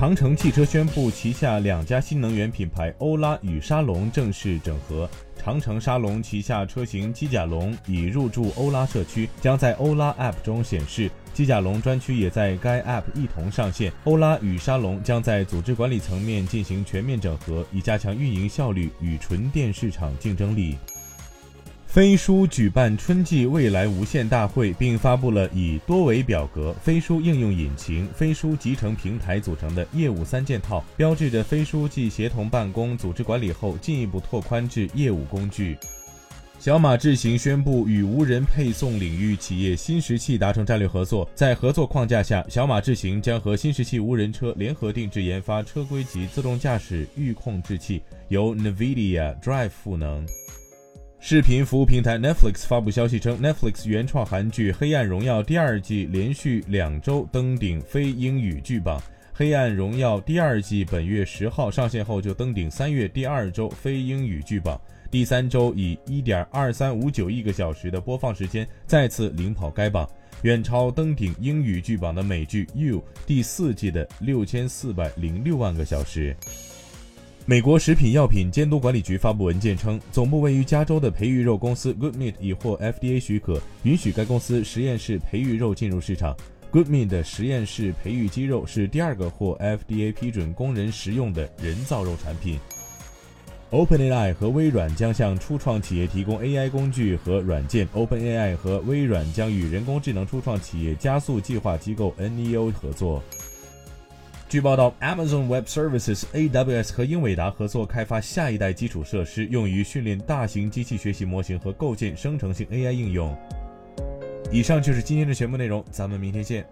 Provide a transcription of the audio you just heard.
长城汽车宣布，旗下两家新能源品牌欧拉与沙龙正式整合。长城沙龙旗下车型机甲龙已入驻欧拉社区，将在欧拉 App 中显示。机甲龙专区也在该 App 一同上线。欧拉与沙龙将在组织管理层面进行全面整合，以加强运营效率与纯电市场竞争力。飞书举办春季未来无限大会，并发布了以多维表格、飞书应用引擎、飞书集成平台组成的业务三件套，标志着飞书继协同办公、组织管理后，进一步拓宽至业务工具。小马智行宣布与无人配送领域企业新石器达成战略合作，在合作框架下，小马智行将和新石器无人车联合定制研发车规级自动驾驶预控制器，由 NVIDIA Drive 赋能。视频服务平台 Netflix 发布消息称，Netflix 原创韩剧《黑暗荣耀》第二季连续两周登顶非英语剧榜，《黑暗荣耀》第二季本月十号上线后就登顶三月第二周非英语剧榜，第三周以一点二三五九亿个小时的播放时间再次领跑该榜，远超登顶英语剧榜的美剧《You》第四季的六千四百零六万个小时。美国食品药品监督管理局发布文件称，总部位于加州的培育肉公司 Good Meat 已获 FDA 许可，允许该公司实验室培育肉进入市场。Good Meat 的实验室培育鸡肉是第二个获 FDA 批准供人食用的人造肉产品。OpenAI 和微软将向初创企业提供 AI 工具和软件。OpenAI 和微软将与人工智能初创企业加速计划机构 NEO 合作。据报道，Amazon Web Services (AWS) 和英伟达合作开发下一代基础设施，用于训练大型机器学习模型和构建生成性 AI 应用。以上就是今天的全部内容，咱们明天见。